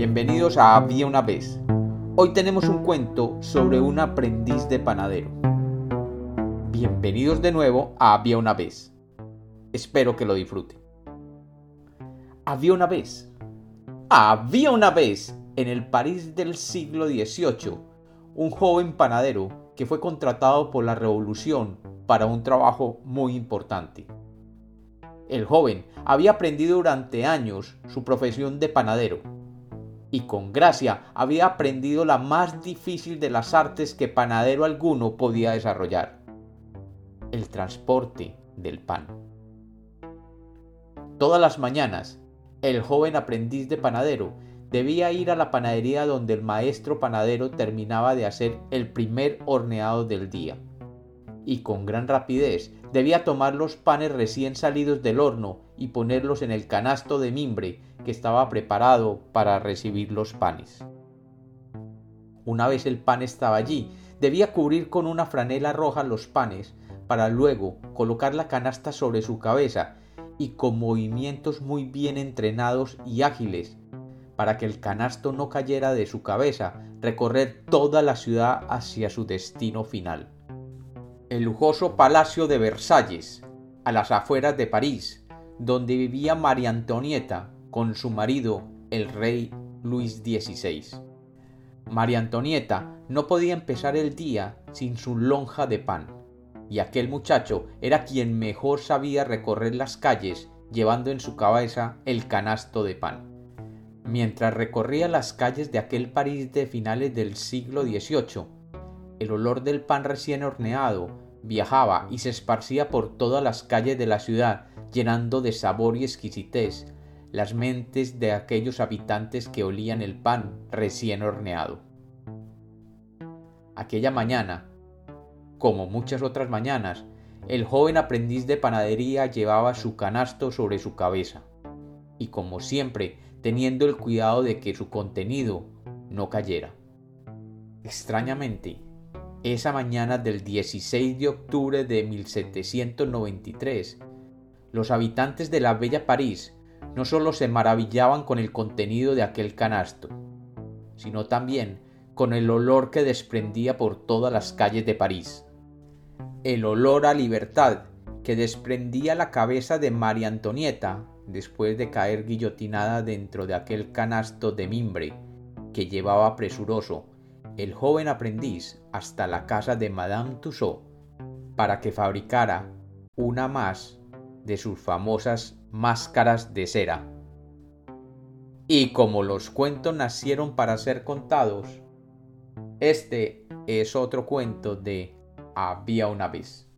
bienvenidos a Había una vez. Hoy tenemos un cuento sobre un aprendiz de panadero. Bienvenidos de nuevo a Había una vez. Espero que lo disfruten. Había una vez. Había una vez en el París del siglo XVIII un joven panadero que fue contratado por la Revolución para un trabajo muy importante. El joven había aprendido durante años su profesión de panadero y con gracia había aprendido la más difícil de las artes que panadero alguno podía desarrollar, el transporte del pan. Todas las mañanas, el joven aprendiz de panadero debía ir a la panadería donde el maestro panadero terminaba de hacer el primer horneado del día y con gran rapidez debía tomar los panes recién salidos del horno y ponerlos en el canasto de mimbre que estaba preparado para recibir los panes. Una vez el pan estaba allí, debía cubrir con una franela roja los panes para luego colocar la canasta sobre su cabeza y con movimientos muy bien entrenados y ágiles para que el canasto no cayera de su cabeza, recorrer toda la ciudad hacia su destino final el lujoso Palacio de Versalles, a las afueras de París, donde vivía María Antonieta con su marido, el rey Luis XVI. María Antonieta no podía empezar el día sin su lonja de pan, y aquel muchacho era quien mejor sabía recorrer las calles llevando en su cabeza el canasto de pan. Mientras recorría las calles de aquel París de finales del siglo XVIII, el olor del pan recién horneado viajaba y se esparcía por todas las calles de la ciudad, llenando de sabor y exquisitez las mentes de aquellos habitantes que olían el pan recién horneado. Aquella mañana, como muchas otras mañanas, el joven aprendiz de panadería llevaba su canasto sobre su cabeza, y como siempre, teniendo el cuidado de que su contenido no cayera. Extrañamente, esa mañana del 16 de octubre de 1793, los habitantes de la bella París no solo se maravillaban con el contenido de aquel canasto, sino también con el olor que desprendía por todas las calles de París. El olor a libertad que desprendía la cabeza de María Antonieta después de caer guillotinada dentro de aquel canasto de mimbre que llevaba presuroso el joven aprendiz hasta la casa de Madame Tussaud para que fabricara una más de sus famosas máscaras de cera. Y como los cuentos nacieron para ser contados, este es otro cuento de Había una vez.